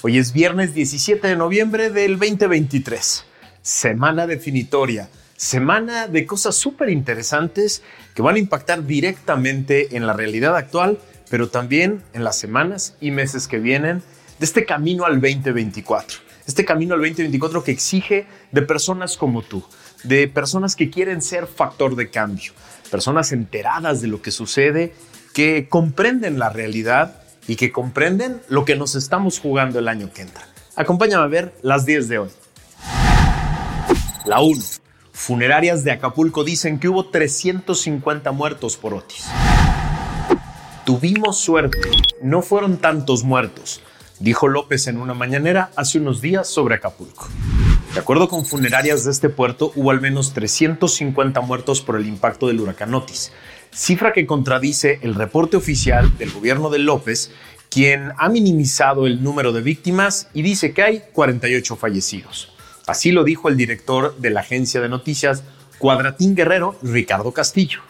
Hoy es viernes 17 de noviembre del 2023. Semana definitoria. Semana de cosas súper interesantes que van a impactar directamente en la realidad actual, pero también en las semanas y meses que vienen de este camino al 2024. Este camino al 2024 que exige de personas como tú, de personas que quieren ser factor de cambio, personas enteradas de lo que sucede, que comprenden la realidad y que comprenden lo que nos estamos jugando el año que entra. Acompáñame a ver las 10 de hoy. La 1. Funerarias de Acapulco dicen que hubo 350 muertos por Otis. Tuvimos suerte, no fueron tantos muertos, dijo López en una mañanera hace unos días sobre Acapulco. De acuerdo con funerarias de este puerto, hubo al menos 350 muertos por el impacto del huracán Otis, cifra que contradice el reporte oficial del gobierno de López, quien ha minimizado el número de víctimas y dice que hay 48 fallecidos. Así lo dijo el director de la agencia de noticias Cuadratín Guerrero, Ricardo Castillo.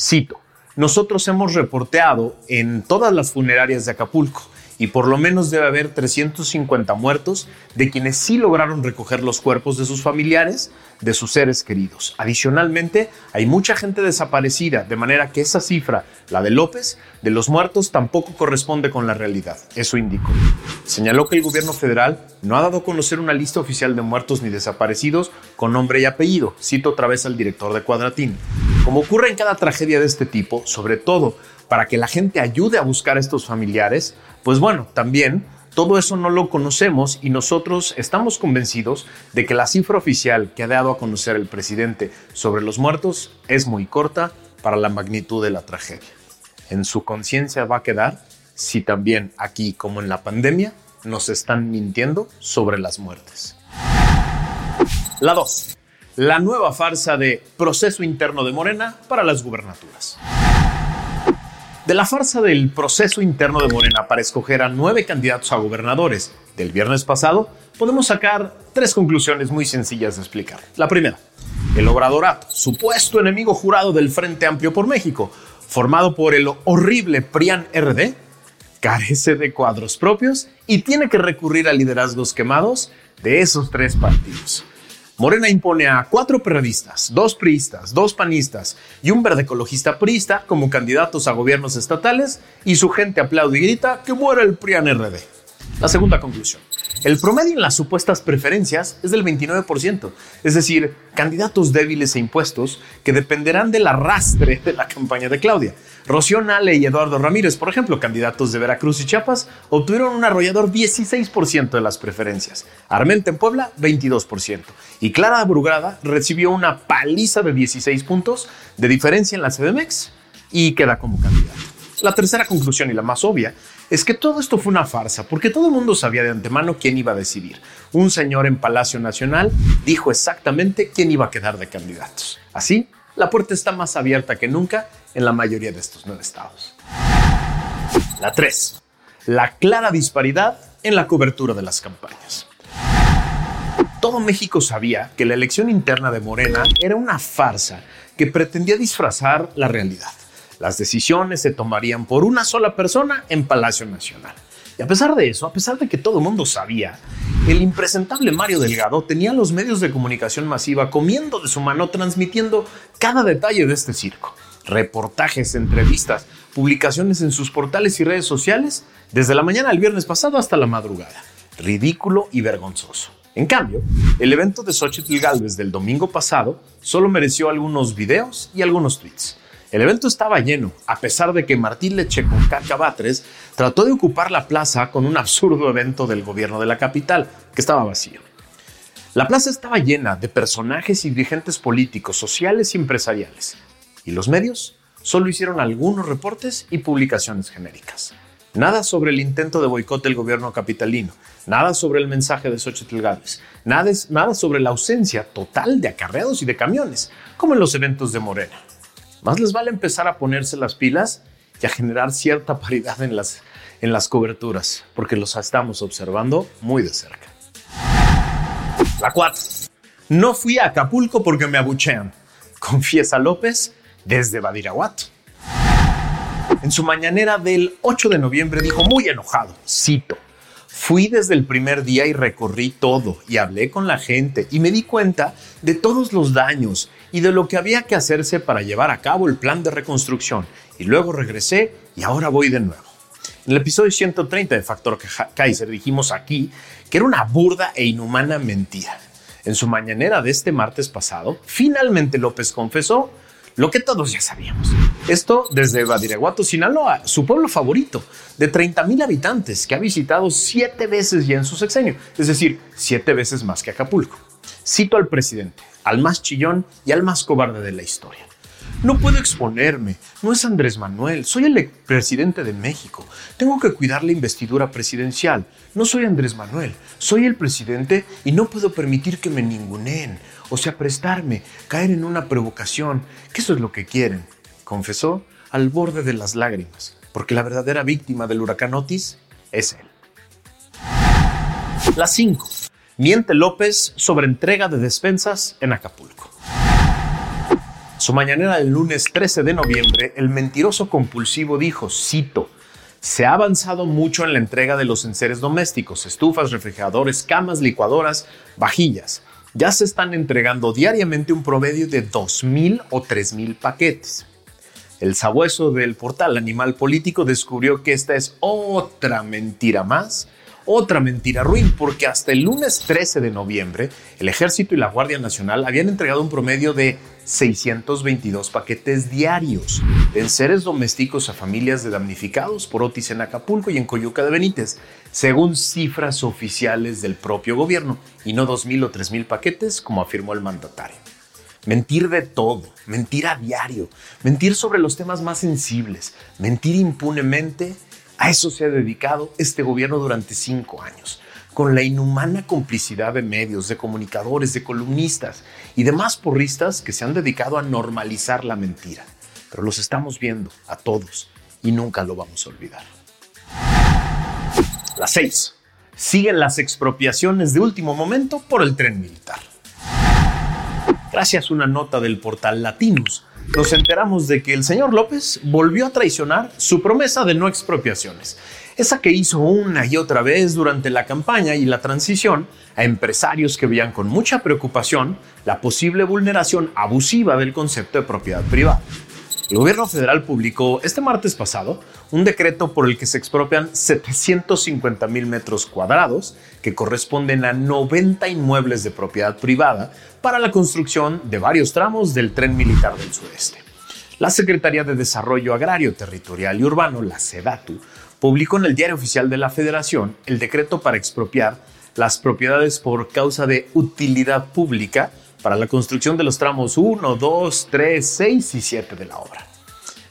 Cito, nosotros hemos reporteado en todas las funerarias de Acapulco y por lo menos debe haber 350 muertos de quienes sí lograron recoger los cuerpos de sus familiares, de sus seres queridos. Adicionalmente, hay mucha gente desaparecida, de manera que esa cifra, la de López, de los muertos tampoco corresponde con la realidad. Eso indicó. Señaló que el gobierno federal no ha dado a conocer una lista oficial de muertos ni desaparecidos con nombre y apellido. Cito otra vez al director de Cuadratín. Como ocurre en cada tragedia de este tipo, sobre todo para que la gente ayude a buscar a estos familiares, pues bueno, también todo eso no lo conocemos y nosotros estamos convencidos de que la cifra oficial que ha dado a conocer el presidente sobre los muertos es muy corta para la magnitud de la tragedia. En su conciencia va a quedar si también aquí como en la pandemia nos están mintiendo sobre las muertes. La 2. La nueva farsa de proceso interno de Morena para las gubernaturas. De la farsa del proceso interno de Morena para escoger a nueve candidatos a gobernadores del viernes pasado, podemos sacar tres conclusiones muy sencillas de explicar. La primera, el Obradorato, supuesto enemigo jurado del Frente Amplio por México, formado por el horrible PRIAN RD, carece de cuadros propios y tiene que recurrir a liderazgos quemados de esos tres partidos. Morena impone a cuatro periodistas, dos priistas, dos panistas y un verde ecologista priista como candidatos a gobiernos estatales y su gente aplaude y grita que muera el PRIAN RD. La segunda conclusión. El promedio en las supuestas preferencias es del 29%, es decir, candidatos débiles e impuestos que dependerán del arrastre de la campaña de Claudia. Rocío Nale y Eduardo Ramírez, por ejemplo, candidatos de Veracruz y Chiapas, obtuvieron un arrollador 16% de las preferencias. Armenta en Puebla, 22%. Y Clara Brugrada recibió una paliza de 16 puntos de diferencia en la CDMX y queda como candidato. La tercera conclusión y la más obvia es que todo esto fue una farsa, porque todo el mundo sabía de antemano quién iba a decidir. Un señor en Palacio Nacional dijo exactamente quién iba a quedar de candidatos. Así, la puerta está más abierta que nunca en la mayoría de estos nueve estados. La 3. La clara disparidad en la cobertura de las campañas. Todo México sabía que la elección interna de Morena era una farsa que pretendía disfrazar la realidad. Las decisiones se tomarían por una sola persona en Palacio Nacional. Y a pesar de eso, a pesar de que todo el mundo sabía, el impresentable Mario Delgado tenía los medios de comunicación masiva comiendo de su mano, transmitiendo cada detalle de este circo. Reportajes, entrevistas, publicaciones en sus portales y redes sociales desde la mañana del viernes pasado hasta la madrugada. Ridículo y vergonzoso. En cambio, el evento de Xochitl Galvez del domingo pasado solo mereció algunos videos y algunos tweets. El evento estaba lleno, a pesar de que Martín Leche con trató de ocupar la plaza con un absurdo evento del gobierno de la capital, que estaba vacío. La plaza estaba llena de personajes y dirigentes políticos, sociales y empresariales, y los medios solo hicieron algunos reportes y publicaciones genéricas. Nada sobre el intento de boicot del gobierno capitalino, nada sobre el mensaje de Xochitl Gálvez, nada, nada sobre la ausencia total de acarreados y de camiones, como en los eventos de Morena. Más les vale empezar a ponerse las pilas y a generar cierta paridad en las, en las coberturas, porque los estamos observando muy de cerca. La 4. No fui a Acapulco porque me abuchean, confiesa López desde Badiraguato. En su mañanera del 8 de noviembre dijo muy enojado, cito, Fui desde el primer día y recorrí todo y hablé con la gente y me di cuenta de todos los daños y de lo que había que hacerse para llevar a cabo el plan de reconstrucción. Y luego regresé y ahora voy de nuevo. En el episodio 130 de Factor Kaiser dijimos aquí que era una burda e inhumana mentira. En su mañanera de este martes pasado, finalmente López confesó lo que todos ya sabíamos. Esto desde Badiraguato, Sinaloa, su pueblo favorito, de 30 mil habitantes, que ha visitado siete veces ya en su sexenio, es decir, siete veces más que Acapulco. Cito al presidente, al más chillón y al más cobarde de la historia. No puedo exponerme, no es Andrés Manuel, soy el presidente de México. Tengo que cuidar la investidura presidencial. No soy Andrés Manuel, soy el presidente y no puedo permitir que me ninguneen o sea, prestarme, caer en una provocación, que eso es lo que quieren, confesó al borde de las lágrimas, porque la verdadera víctima del huracán Otis es él. La 5. Miente López sobre entrega de despensas en Acapulco. Su mañanera del lunes 13 de noviembre, el mentiroso compulsivo dijo, cito, se ha avanzado mucho en la entrega de los enseres domésticos, estufas, refrigeradores, camas, licuadoras, vajillas ya se están entregando diariamente un promedio de 2.000 o 3.000 paquetes. El sabueso del portal Animal Político descubrió que esta es otra mentira más otra mentira ruin, porque hasta el lunes 13 de noviembre el Ejército y la Guardia Nacional habían entregado un promedio de 622 paquetes diarios de seres domésticos a familias de damnificados por Otis en Acapulco y en Coyuca de Benítez, según cifras oficiales del propio gobierno, y no 2.000 o 3.000 paquetes, como afirmó el mandatario. Mentir de todo, mentir a diario, mentir sobre los temas más sensibles, mentir impunemente a eso se ha dedicado este gobierno durante cinco años, con la inhumana complicidad de medios, de comunicadores, de columnistas y demás porristas que se han dedicado a normalizar la mentira. Pero los estamos viendo a todos y nunca lo vamos a olvidar. La 6. Siguen las expropiaciones de último momento por el tren militar. Gracias a una nota del portal Latinus, nos enteramos de que el señor López volvió a traicionar su promesa de no expropiaciones, esa que hizo una y otra vez durante la campaña y la transición a empresarios que veían con mucha preocupación la posible vulneración abusiva del concepto de propiedad privada. El gobierno federal publicó este martes pasado un decreto por el que se expropian 750 mil metros cuadrados, que corresponden a 90 inmuebles de propiedad privada, para la construcción de varios tramos del tren militar del sureste. La Secretaría de Desarrollo Agrario, Territorial y Urbano, la SEDATU, publicó en el Diario Oficial de la Federación el decreto para expropiar las propiedades por causa de utilidad pública para la construcción de los tramos 1, 2, 3, 6 y 7 de la obra.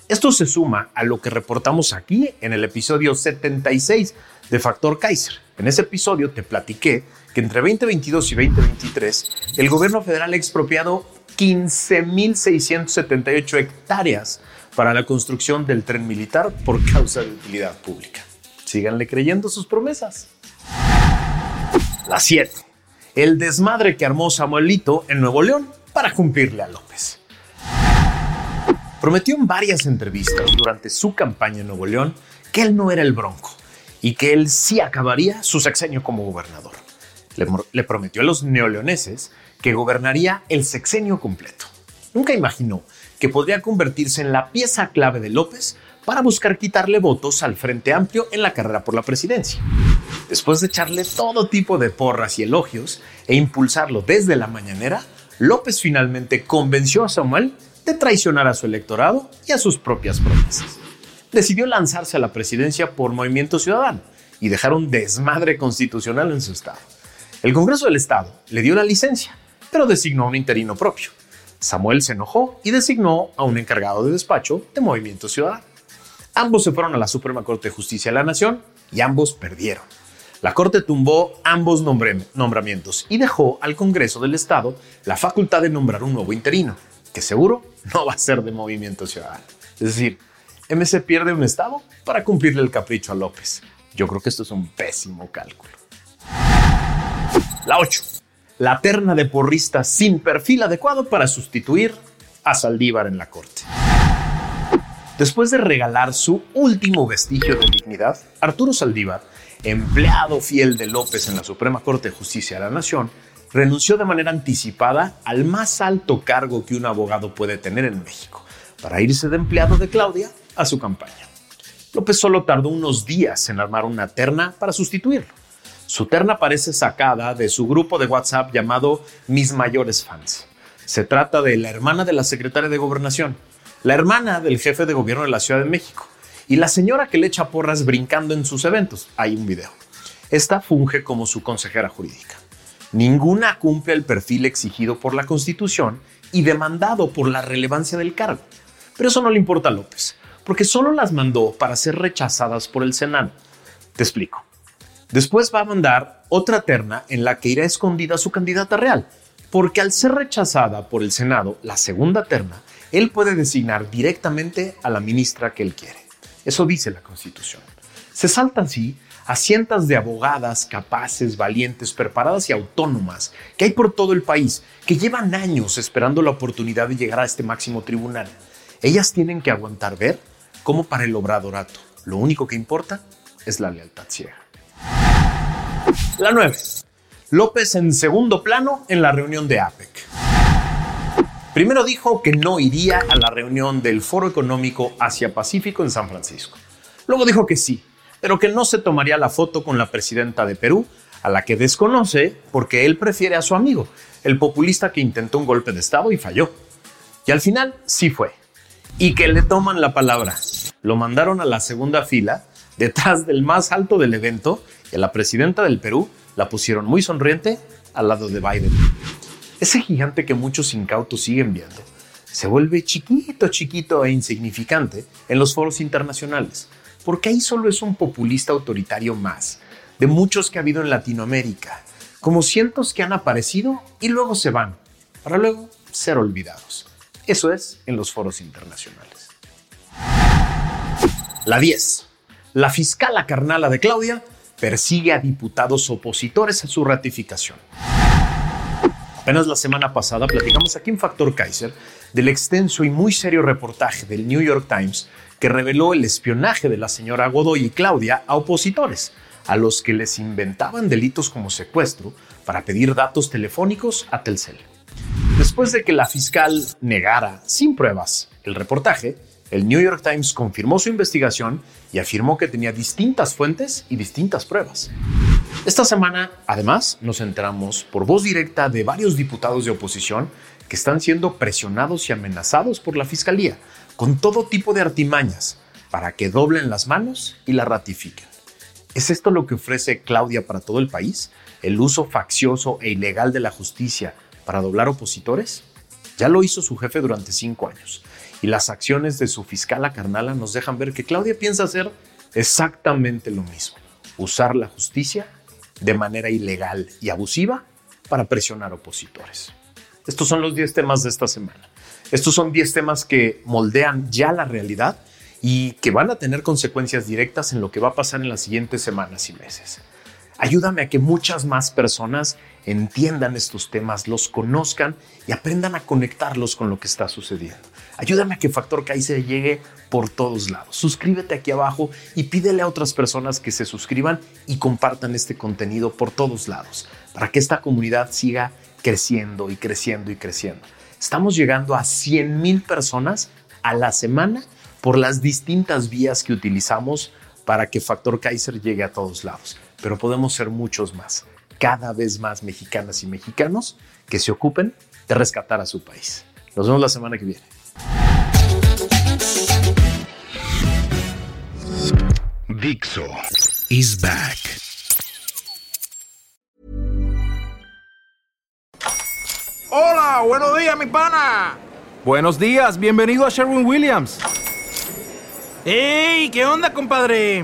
Esto se suma a lo que reportamos aquí en el episodio 76 de Factor Kaiser. En ese episodio te platiqué que entre 2022 y 2023 el gobierno federal ha expropiado 15.678 hectáreas para la construcción del tren militar por causa de utilidad pública. Síganle creyendo sus promesas. La 7 el desmadre que armó Samuelito en Nuevo León para cumplirle a López. Prometió en varias entrevistas durante su campaña en Nuevo León que él no era el bronco y que él sí acabaría su sexenio como gobernador. Le, le prometió a los neoleoneses que gobernaría el sexenio completo. Nunca imaginó que podría convertirse en la pieza clave de López para buscar quitarle votos al Frente Amplio en la carrera por la presidencia. Después de echarle todo tipo de porras y elogios e impulsarlo desde la mañanera, López finalmente convenció a Samuel de traicionar a su electorado y a sus propias promesas. Decidió lanzarse a la presidencia por Movimiento Ciudadano y dejar un desmadre constitucional en su estado. El Congreso del Estado le dio la licencia, pero designó un interino propio. Samuel se enojó y designó a un encargado de despacho de Movimiento Ciudadano. Ambos se fueron a la Suprema Corte de Justicia de la Nación y ambos perdieron. La Corte tumbó ambos nombramientos y dejó al Congreso del Estado la facultad de nombrar un nuevo interino, que seguro no va a ser de Movimiento Ciudadano. Es decir, MC pierde un Estado para cumplirle el capricho a López. Yo creo que esto es un pésimo cálculo. La 8. La terna de porristas sin perfil adecuado para sustituir a Saldívar en la Corte. Después de regalar su último vestigio de dignidad, Arturo Saldívar, empleado fiel de López en la Suprema Corte de Justicia de la Nación, renunció de manera anticipada al más alto cargo que un abogado puede tener en México, para irse de empleado de Claudia a su campaña. López solo tardó unos días en armar una terna para sustituirlo. Su terna parece sacada de su grupo de WhatsApp llamado Mis Mayores Fans. Se trata de la hermana de la secretaria de Gobernación, la hermana del jefe de gobierno de la Ciudad de México y la señora que le echa porras brincando en sus eventos. Hay un video. Esta funge como su consejera jurídica. Ninguna cumple el perfil exigido por la Constitución y demandado por la relevancia del cargo. Pero eso no le importa a López, porque solo las mandó para ser rechazadas por el Senado. Te explico. Después va a mandar otra terna en la que irá escondida su candidata real, porque al ser rechazada por el Senado, la segunda terna, él puede designar directamente a la ministra que él quiere. Eso dice la Constitución. Se salta así a cientos de abogadas capaces, valientes, preparadas y autónomas que hay por todo el país, que llevan años esperando la oportunidad de llegar a este máximo tribunal. Ellas tienen que aguantar ver cómo para el obradorato lo único que importa es la lealtad ciega. La 9. López en segundo plano en la reunión de APEC. Primero dijo que no iría a la reunión del Foro Económico Asia-Pacífico en San Francisco. Luego dijo que sí, pero que no se tomaría la foto con la presidenta de Perú, a la que desconoce porque él prefiere a su amigo, el populista que intentó un golpe de Estado y falló. Y al final sí fue. Y que le toman la palabra. Lo mandaron a la segunda fila, detrás del más alto del evento, y a la presidenta del Perú la pusieron muy sonriente al lado de Biden. Ese gigante que muchos incautos siguen viendo se vuelve chiquito, chiquito e insignificante en los foros internacionales, porque ahí solo es un populista autoritario más, de muchos que ha habido en Latinoamérica, como cientos que han aparecido y luego se van, para luego ser olvidados. Eso es en los foros internacionales. La 10. La fiscal carnala de Claudia persigue a diputados opositores a su ratificación. Apenas la semana pasada platicamos aquí en Factor Kaiser del extenso y muy serio reportaje del New York Times que reveló el espionaje de la señora Godoy y Claudia a opositores, a los que les inventaban delitos como secuestro para pedir datos telefónicos a Telcel. Después de que la fiscal negara sin pruebas el reportaje, el New York Times confirmó su investigación y afirmó que tenía distintas fuentes y distintas pruebas. Esta semana, además, nos enteramos por voz directa de varios diputados de oposición que están siendo presionados y amenazados por la Fiscalía con todo tipo de artimañas para que doblen las manos y la ratifiquen. ¿Es esto lo que ofrece Claudia para todo el país? ¿El uso faccioso e ilegal de la justicia para doblar opositores? Ya lo hizo su jefe durante cinco años y las acciones de su fiscal a carnala nos dejan ver que Claudia piensa hacer exactamente lo mismo, usar la justicia de manera ilegal y abusiva para presionar opositores. Estos son los 10 temas de esta semana. Estos son 10 temas que moldean ya la realidad y que van a tener consecuencias directas en lo que va a pasar en las siguientes semanas y meses. Ayúdame a que muchas más personas entiendan estos temas, los conozcan y aprendan a conectarlos con lo que está sucediendo. Ayúdame a que Factor Kaiser llegue por todos lados. Suscríbete aquí abajo y pídele a otras personas que se suscriban y compartan este contenido por todos lados para que esta comunidad siga creciendo y creciendo y creciendo. Estamos llegando a 100 mil personas a la semana por las distintas vías que utilizamos para que Factor Kaiser llegue a todos lados. Pero podemos ser muchos más, cada vez más mexicanas y mexicanos que se ocupen de rescatar a su país. Nos vemos la semana que viene. Dixo is back. Hola, buenos días, mi pana. Buenos días, bienvenido a Sherwin Williams. ¡Ey! ¿Qué onda, compadre?